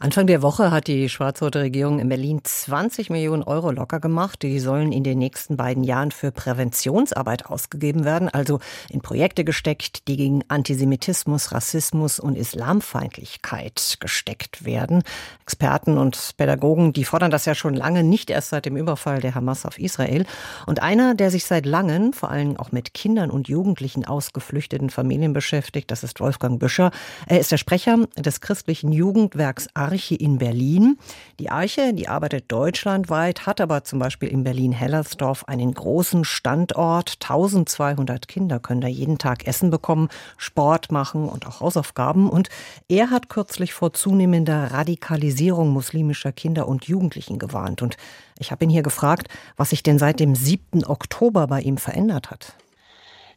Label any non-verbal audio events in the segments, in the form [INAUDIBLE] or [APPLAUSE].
Anfang der Woche hat die schwarz-rote Regierung in Berlin 20 Millionen Euro locker gemacht. Die sollen in den nächsten beiden Jahren für Präventionsarbeit ausgegeben werden, also in Projekte gesteckt, die gegen Antisemitismus, Rassismus und Islamfeindlichkeit gesteckt werden. Experten und Pädagogen, die fordern das ja schon lange, nicht erst seit dem Überfall der Hamas auf Israel. Und einer, der sich seit langem vor allem auch mit Kindern und Jugendlichen aus geflüchteten Familien beschäftigt, das ist Wolfgang Büscher. Er ist der Sprecher des christlichen Jugendwerks Arche in Berlin. Die Arche, die arbeitet deutschlandweit, hat aber zum Beispiel in Berlin-Hellersdorf einen großen Standort. 1200 Kinder können da jeden Tag Essen bekommen, Sport machen und auch Hausaufgaben. Und er hat kürzlich vor zunehmender Radikalisierung muslimischer Kinder und Jugendlichen gewarnt. Und ich habe ihn hier gefragt, was sich denn seit dem 7. Oktober bei ihm verändert hat.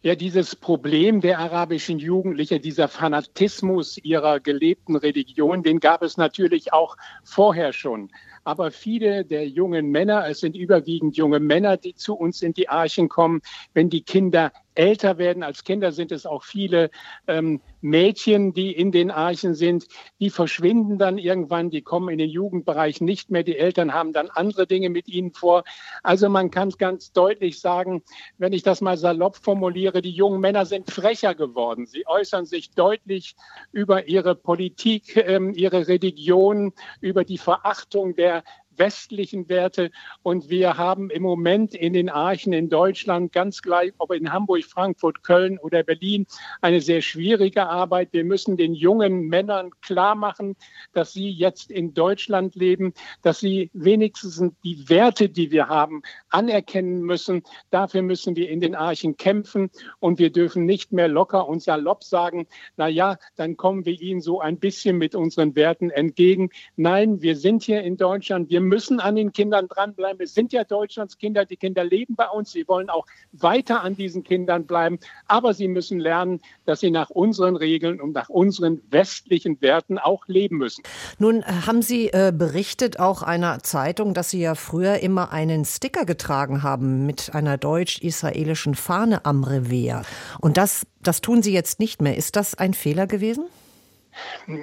Ja, dieses Problem der arabischen Jugendlichen, dieser Fanatismus ihrer gelebten Religion, den gab es natürlich auch vorher schon. Aber viele der jungen Männer, es sind überwiegend junge Männer, die zu uns in die Archen kommen, wenn die Kinder älter werden. Als Kinder sind es auch viele ähm, Mädchen, die in den Archen sind. Die verschwinden dann irgendwann, die kommen in den Jugendbereich nicht mehr. Die Eltern haben dann andere Dinge mit ihnen vor. Also man kann ganz deutlich sagen, wenn ich das mal salopp formuliere, die jungen Männer sind frecher geworden. Sie äußern sich deutlich über ihre Politik, ähm, ihre Religion, über die Verachtung der westlichen Werte. Und wir haben im Moment in den Archen in Deutschland, ganz gleich, ob in Hamburg, Frankfurt, Köln oder Berlin, eine sehr schwierige Arbeit. Wir müssen den jungen Männern klar machen, dass sie jetzt in Deutschland leben, dass sie wenigstens die Werte, die wir haben, anerkennen müssen. Dafür müssen wir in den Archen kämpfen und wir dürfen nicht mehr locker und salopp sagen, na ja, dann kommen wir ihnen so ein bisschen mit unseren Werten entgegen. Nein, wir sind hier in Deutschland. Wir müssen an den Kindern dranbleiben. Es sind ja Deutschlands Kinder. Die Kinder leben bei uns. Sie wollen auch weiter an diesen Kindern bleiben. Aber sie müssen lernen, dass sie nach unseren Regeln und nach unseren westlichen Werten auch leben müssen. Nun äh, haben Sie äh, berichtet auch einer Zeitung, dass Sie ja früher immer einen Sticker getragen haben mit einer deutsch-israelischen Fahne am Revier. Und das, das tun Sie jetzt nicht mehr. Ist das ein Fehler gewesen?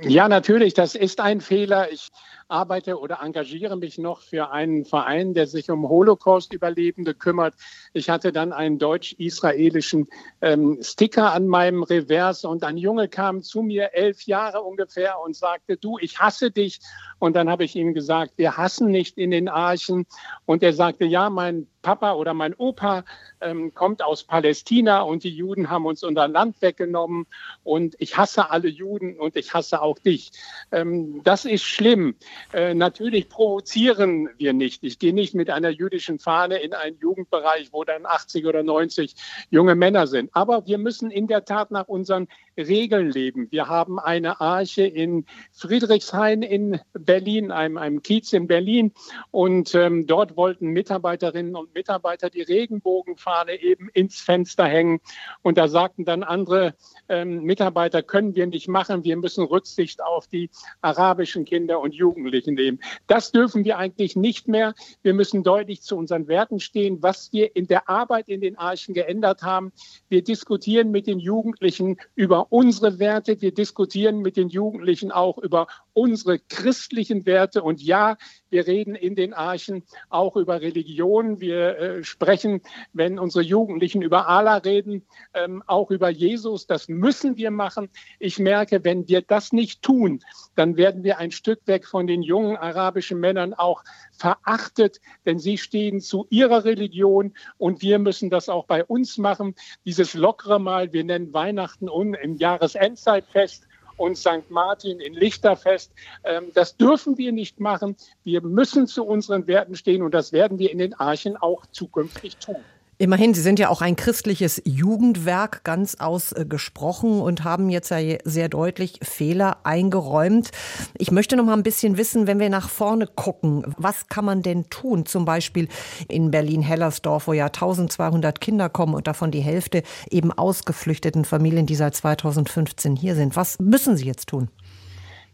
Ja, natürlich, das ist ein Fehler. Ich arbeite oder engagiere mich noch für einen Verein, der sich um Holocaust-Überlebende kümmert. Ich hatte dann einen deutsch-israelischen ähm, Sticker an meinem Revers und ein Junge kam zu mir, elf Jahre ungefähr, und sagte, du, ich hasse dich. Und dann habe ich ihm gesagt, wir hassen nicht in den Archen. Und er sagte, ja, mein Papa oder mein Opa ähm, kommt aus Palästina und die Juden haben uns unser Land weggenommen und ich hasse alle Juden und ich hasse auch dich. Ähm, das ist schlimm. Äh, natürlich provozieren wir nicht. Ich gehe nicht mit einer jüdischen Fahne in einen Jugendbereich, wo dann 80 oder 90 junge Männer sind. Aber wir müssen in der Tat nach unseren Regeln leben. Wir haben eine Arche in Friedrichshain in Berlin, einem, einem Kiez in Berlin. Und ähm, dort wollten Mitarbeiterinnen und Mitarbeiter die Regenbogenfahne eben ins Fenster hängen. Und da sagten dann andere ähm, Mitarbeiter, können wir nicht machen. Wir müssen Rücksicht auf die arabischen Kinder und Jugendlichen nehmen. Das dürfen wir eigentlich nicht mehr. Wir müssen deutlich zu unseren Werten stehen, was wir in der Arbeit in den Archen geändert haben. Wir diskutieren mit den Jugendlichen über unsere Werte. Wir diskutieren mit den Jugendlichen auch über unsere christlichen Werte. Und ja, wir reden in den Archen auch über Religion. Wir äh, sprechen, wenn unsere Jugendlichen über Allah reden, ähm, auch über Jesus. Das müssen wir machen. Ich merke, wenn wir das nicht tun, dann werden wir ein Stück weg von den jungen arabischen Männern auch verachtet, denn sie stehen zu ihrer Religion und wir müssen das auch bei uns machen. Dieses lockere Mal, wir nennen Weihnachten und im Jahresendzeitfest und St. Martin in Lichterfest. Ähm, das dürfen wir nicht machen. Wir müssen zu unseren Werten stehen und das werden wir in den Archen auch zukünftig tun. Immerhin, Sie sind ja auch ein christliches Jugendwerk ganz ausgesprochen und haben jetzt ja sehr deutlich Fehler eingeräumt. Ich möchte noch mal ein bisschen wissen, wenn wir nach vorne gucken, was kann man denn tun? Zum Beispiel in Berlin-Hellersdorf, wo ja 1200 Kinder kommen und davon die Hälfte eben ausgeflüchteten Familien, die seit 2015 hier sind. Was müssen Sie jetzt tun?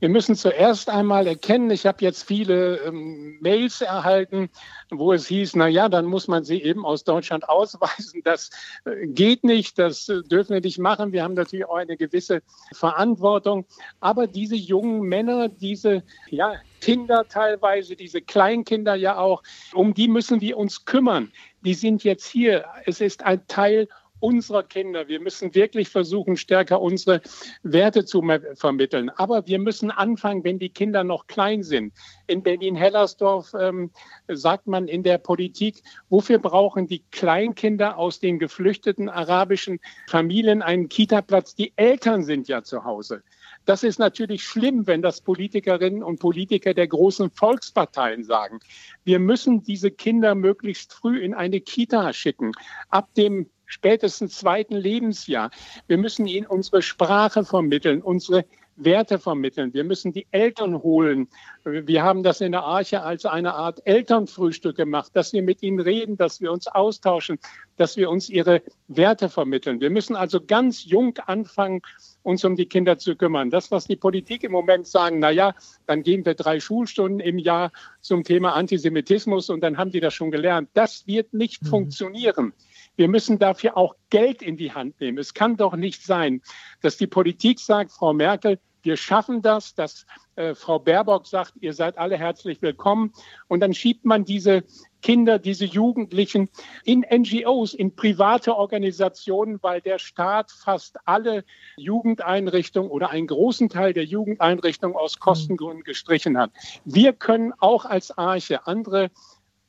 Wir müssen zuerst einmal erkennen, ich habe jetzt viele ähm, Mails erhalten, wo es hieß, na ja, dann muss man sie eben aus Deutschland [LAUGHS] ausweisen. Das äh, geht nicht, das äh, dürfen wir nicht machen. Wir haben natürlich auch eine gewisse Verantwortung. Aber diese jungen Männer, diese ja, Kinder teilweise, diese Kleinkinder ja auch, um die müssen wir uns kümmern. Die sind jetzt hier. Es ist ein Teil unserer Kinder. Wir müssen wirklich versuchen, stärker unsere Werte zu vermitteln. Aber wir müssen anfangen, wenn die Kinder noch klein sind. In Berlin-Hellersdorf ähm, sagt man in der Politik, wofür brauchen die Kleinkinder aus den geflüchteten arabischen Familien einen Kita-Platz? Die Eltern sind ja zu Hause. Das ist natürlich schlimm, wenn das Politikerinnen und Politiker der großen Volksparteien sagen. Wir müssen diese Kinder möglichst früh in eine Kita schicken. Ab dem spätestens zweiten Lebensjahr. Wir müssen ihnen unsere Sprache vermitteln, unsere Werte vermitteln. Wir müssen die Eltern holen. Wir haben das in der Arche als eine Art Elternfrühstück gemacht, dass wir mit ihnen reden, dass wir uns austauschen, dass wir uns ihre Werte vermitteln. Wir müssen also ganz jung anfangen, uns um die Kinder zu kümmern. Das, was die Politik im Moment sagen, na ja, dann gehen wir drei Schulstunden im Jahr zum Thema Antisemitismus und dann haben die das schon gelernt. Das wird nicht mhm. funktionieren. Wir müssen dafür auch Geld in die Hand nehmen. Es kann doch nicht sein, dass die Politik sagt, Frau Merkel, wir schaffen das, dass äh, Frau Baerbock sagt, ihr seid alle herzlich willkommen. Und dann schiebt man diese Kinder, diese Jugendlichen in NGOs, in private Organisationen, weil der Staat fast alle Jugendeinrichtungen oder einen großen Teil der Jugendeinrichtungen aus Kostengründen gestrichen hat. Wir können auch als Arche andere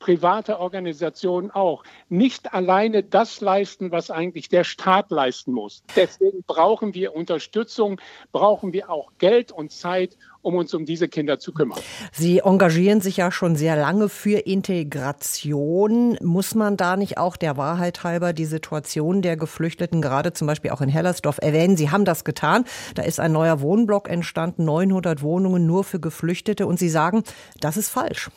private Organisationen auch, nicht alleine das leisten, was eigentlich der Staat leisten muss. Deswegen brauchen wir Unterstützung, brauchen wir auch Geld und Zeit, um uns um diese Kinder zu kümmern. Sie engagieren sich ja schon sehr lange für Integration. Muss man da nicht auch der Wahrheit halber die Situation der Geflüchteten, gerade zum Beispiel auch in Hellersdorf, erwähnen? Sie haben das getan. Da ist ein neuer Wohnblock entstanden, 900 Wohnungen nur für Geflüchtete. Und Sie sagen, das ist falsch.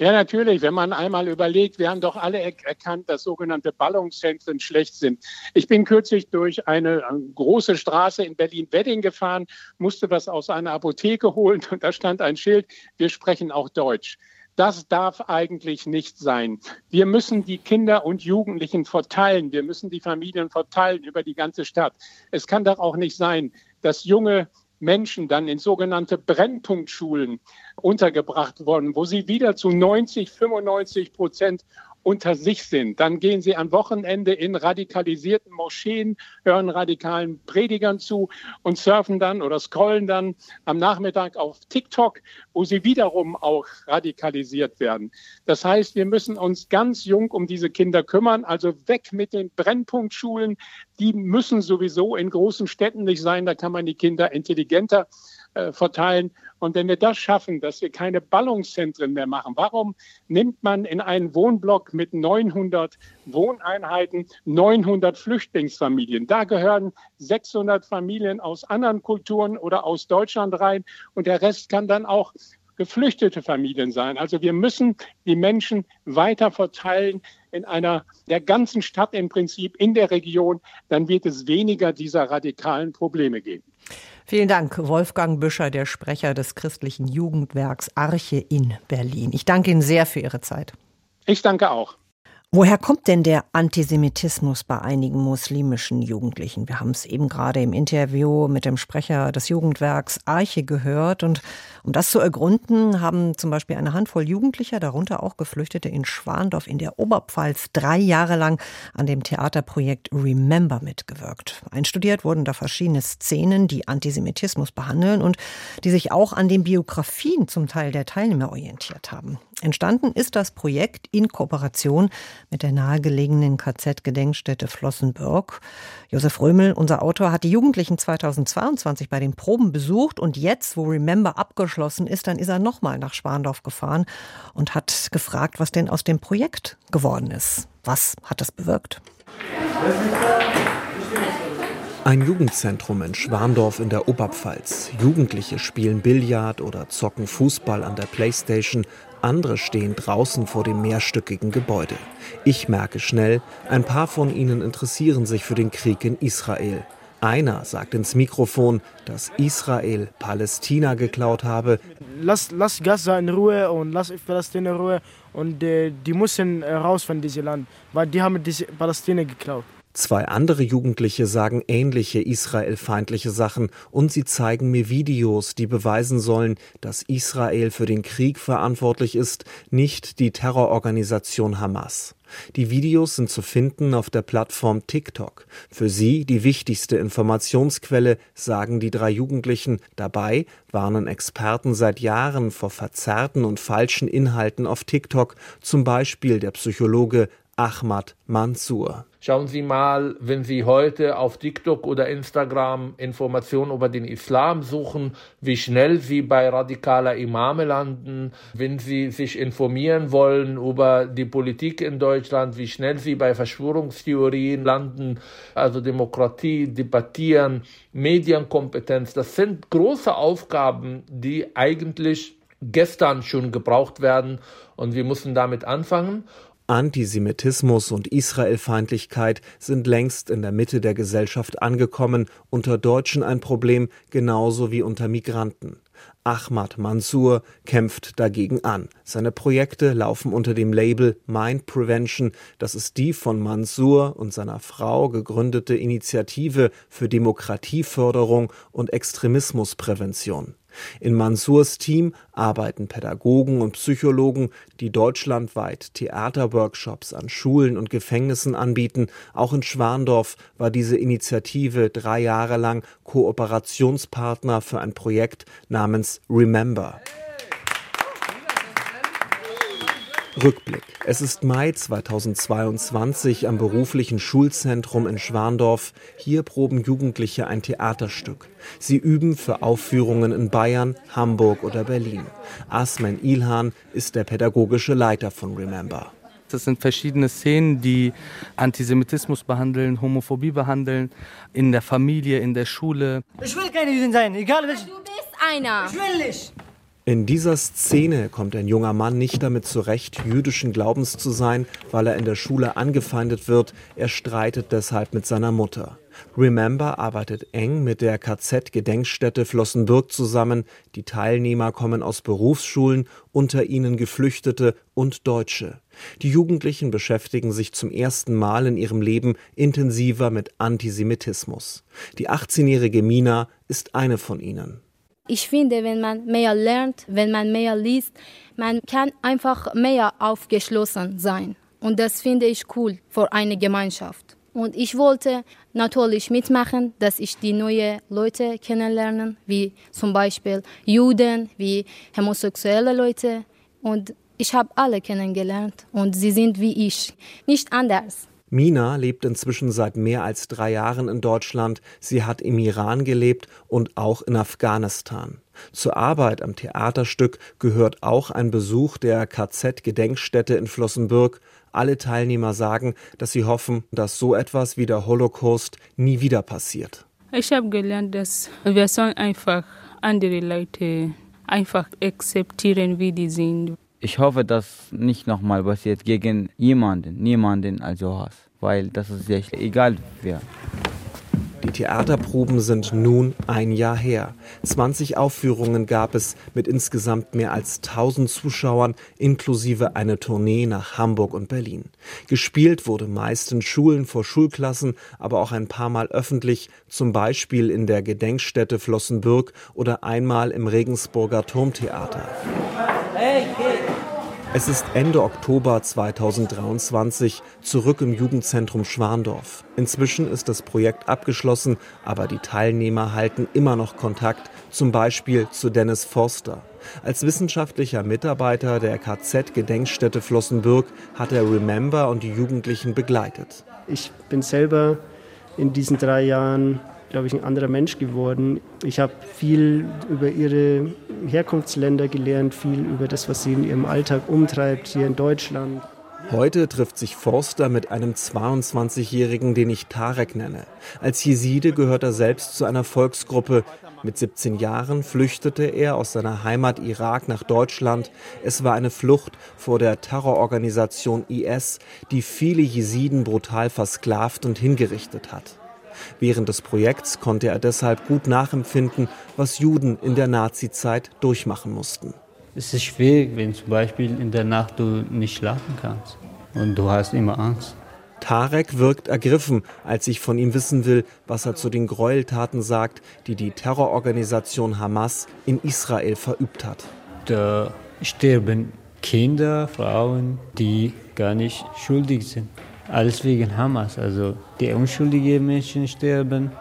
Ja, natürlich. Wenn man einmal überlegt, wir haben doch alle erkannt, dass sogenannte Ballungszentren schlecht sind. Ich bin kürzlich durch eine große Straße in Berlin-Wedding gefahren, musste was aus einer Apotheke holen und da stand ein Schild, wir sprechen auch Deutsch. Das darf eigentlich nicht sein. Wir müssen die Kinder und Jugendlichen verteilen. Wir müssen die Familien verteilen über die ganze Stadt. Es kann doch auch nicht sein, dass junge Menschen dann in sogenannte Brennpunktschulen untergebracht worden, wo sie wieder zu 90, 95 Prozent unter sich sind. Dann gehen sie am Wochenende in radikalisierten Moscheen, hören radikalen Predigern zu und surfen dann oder scrollen dann am Nachmittag auf TikTok, wo sie wiederum auch radikalisiert werden. Das heißt, wir müssen uns ganz jung um diese Kinder kümmern, also weg mit den Brennpunktschulen. Die müssen sowieso in großen Städten nicht sein, da kann man die Kinder intelligenter äh, verteilen. Und wenn wir das schaffen, dass wir keine Ballungszentren mehr machen, warum nimmt man in einen Wohnblock mit 900 Wohneinheiten 900 Flüchtlingsfamilien? Da gehören 600 Familien aus anderen Kulturen oder aus Deutschland rein und der Rest kann dann auch geflüchtete Familien sein. Also wir müssen die Menschen weiter verteilen in einer der ganzen Stadt im Prinzip in der Region, dann wird es weniger dieser radikalen Probleme geben. Vielen Dank, Wolfgang Büscher, der Sprecher des christlichen Jugendwerks Arche in Berlin. Ich danke Ihnen sehr für Ihre Zeit. Ich danke auch. Woher kommt denn der Antisemitismus bei einigen muslimischen Jugendlichen? Wir haben es eben gerade im Interview mit dem Sprecher des Jugendwerks Arche gehört. Und um das zu ergründen, haben zum Beispiel eine Handvoll Jugendlicher, darunter auch Geflüchtete in Schwandorf in der Oberpfalz, drei Jahre lang an dem Theaterprojekt Remember mitgewirkt. Einstudiert wurden da verschiedene Szenen, die Antisemitismus behandeln und die sich auch an den Biografien zum Teil der Teilnehmer orientiert haben. Entstanden ist das Projekt in Kooperation mit der nahegelegenen KZ-Gedenkstätte Flossenbürg. Josef Römel, unser Autor, hat die Jugendlichen 2022 bei den Proben besucht und jetzt, wo Remember abgeschlossen ist, dann ist er nochmal nach Schwandorf gefahren und hat gefragt, was denn aus dem Projekt geworden ist. Was hat das bewirkt? Ein Jugendzentrum in Schwandorf in der Oberpfalz. Jugendliche spielen Billard oder zocken Fußball an der Playstation. Andere stehen draußen vor dem mehrstöckigen Gebäude. Ich merke schnell, ein paar von ihnen interessieren sich für den Krieg in Israel. Einer sagt ins Mikrofon, dass Israel Palästina geklaut habe. Lass, lass Gaza in Ruhe und lass Palästina in Ruhe und äh, die müssen äh, raus von diesem Land, weil die haben diese Palästina geklaut. Zwei andere Jugendliche sagen ähnliche israelfeindliche Sachen und sie zeigen mir Videos, die beweisen sollen, dass Israel für den Krieg verantwortlich ist, nicht die Terrororganisation Hamas. Die Videos sind zu finden auf der Plattform TikTok. Für sie die wichtigste Informationsquelle, sagen die drei Jugendlichen. Dabei warnen Experten seit Jahren vor verzerrten und falschen Inhalten auf TikTok, zum Beispiel der Psychologe Ahmad Mansour. Schauen Sie mal, wenn Sie heute auf TikTok oder Instagram Informationen über den Islam suchen, wie schnell Sie bei radikaler Imame landen. Wenn Sie sich informieren wollen über die Politik in Deutschland, wie schnell Sie bei Verschwörungstheorien landen, also Demokratie, Debattieren, Medienkompetenz. Das sind große Aufgaben, die eigentlich gestern schon gebraucht werden und wir müssen damit anfangen. Antisemitismus und Israelfeindlichkeit sind längst in der Mitte der Gesellschaft angekommen, unter Deutschen ein Problem genauso wie unter Migranten. Ahmad Mansour kämpft dagegen an. Seine Projekte laufen unter dem Label Mind Prevention. Das ist die von Mansour und seiner Frau gegründete Initiative für Demokratieförderung und Extremismusprävention. In Mansurs Team arbeiten Pädagogen und Psychologen, die deutschlandweit Theaterworkshops an Schulen und Gefängnissen anbieten. Auch in Schwandorf war diese Initiative drei Jahre lang Kooperationspartner für ein Projekt namens Remember. Rückblick. Es ist Mai 2022 am beruflichen Schulzentrum in Schwandorf. Hier proben Jugendliche ein Theaterstück. Sie üben für Aufführungen in Bayern, Hamburg oder Berlin. Asmen Ilhan ist der pädagogische Leiter von Remember. Das sind verschiedene Szenen, die Antisemitismus behandeln, Homophobie behandeln, in der Familie, in der Schule. Ich will keine Jüdin sein, egal welche. Du bist einer. Ich will nicht. In dieser Szene kommt ein junger Mann nicht damit zurecht, jüdischen Glaubens zu sein, weil er in der Schule angefeindet wird. Er streitet deshalb mit seiner Mutter. Remember arbeitet eng mit der KZ-Gedenkstätte Flossenbürg zusammen. Die Teilnehmer kommen aus Berufsschulen, unter ihnen Geflüchtete und Deutsche. Die Jugendlichen beschäftigen sich zum ersten Mal in ihrem Leben intensiver mit Antisemitismus. Die 18-jährige Mina ist eine von ihnen. Ich finde, wenn man mehr lernt, wenn man mehr liest, man kann einfach mehr aufgeschlossen sein. Und das finde ich cool für eine Gemeinschaft. Und ich wollte natürlich mitmachen, dass ich die neuen Leute kennenlernen, wie zum Beispiel Juden, wie homosexuelle Leute. Und ich habe alle kennengelernt und sie sind wie ich, nicht anders. Mina lebt inzwischen seit mehr als drei Jahren in Deutschland. Sie hat im Iran gelebt und auch in Afghanistan. Zur Arbeit am Theaterstück gehört auch ein Besuch der KZ-Gedenkstätte in Flossenbürg. Alle Teilnehmer sagen, dass sie hoffen, dass so etwas wie der Holocaust nie wieder passiert. Ich habe gelernt, dass wir sollen einfach andere Leute einfach akzeptieren, wie die sind ich hoffe, dass nicht nochmal passiert gegen jemanden, niemanden also Hass, weil das ist echt egal wer. Die Theaterproben sind nun ein Jahr her. 20 Aufführungen gab es mit insgesamt mehr als 1000 Zuschauern, inklusive eine Tournee nach Hamburg und Berlin. Gespielt wurde meist in Schulen vor Schulklassen, aber auch ein paar Mal öffentlich, zum Beispiel in der Gedenkstätte Flossenbürg oder einmal im Regensburger Turmtheater. Hey, hey. Es ist Ende Oktober 2023 zurück im Jugendzentrum Schwandorf. Inzwischen ist das Projekt abgeschlossen, aber die Teilnehmer halten immer noch Kontakt, zum Beispiel zu Dennis Forster. Als wissenschaftlicher Mitarbeiter der KZ-Gedenkstätte Flossenbürg hat er Remember und die Jugendlichen begleitet. Ich bin selber in diesen drei Jahren glaube ich, ein anderer Mensch geworden. Ich habe viel über ihre Herkunftsländer gelernt, viel über das, was sie in ihrem Alltag umtreibt hier in Deutschland. Heute trifft sich Forster mit einem 22-Jährigen, den ich Tarek nenne. Als Jeside gehört er selbst zu einer Volksgruppe. Mit 17 Jahren flüchtete er aus seiner Heimat Irak nach Deutschland. Es war eine Flucht vor der Terrororganisation IS, die viele Jesiden brutal versklavt und hingerichtet hat. Während des Projekts konnte er deshalb gut nachempfinden, was Juden in der Nazizeit durchmachen mussten. Es ist schwierig, wenn zum Beispiel in der Nacht du nicht schlafen kannst und du hast immer Angst. Tarek wirkt ergriffen, als ich von ihm wissen will, was er zu den Gräueltaten sagt, die die Terrororganisation Hamas in Israel verübt hat. Da sterben Kinder, Frauen, die gar nicht schuldig sind. Alles wegen Hamas. Also die unschuldigen Menschen sterben.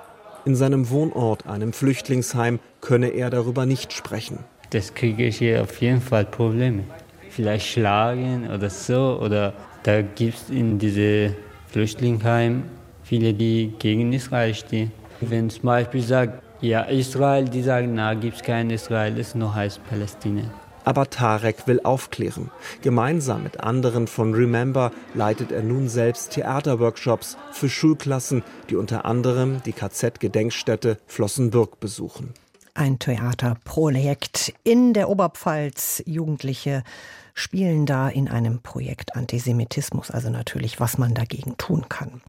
In seinem Wohnort, einem Flüchtlingsheim, könne er darüber nicht sprechen. Das kriege ich hier auf jeden Fall Probleme. Vielleicht schlagen oder so. Oder da gibt es in diese Flüchtlingsheim viele, die gegen Israel stehen. Wenn zum Beispiel sagt, ja, Israel, die sagen, na, gibt es kein Israel, es nur heißt Palästina. Aber Tarek will aufklären. Gemeinsam mit anderen von Remember leitet er nun selbst Theaterworkshops für Schulklassen, die unter anderem die KZ-Gedenkstätte Flossenbürg besuchen. Ein Theaterprojekt in der Oberpfalz. Jugendliche spielen da in einem Projekt Antisemitismus, also natürlich, was man dagegen tun kann.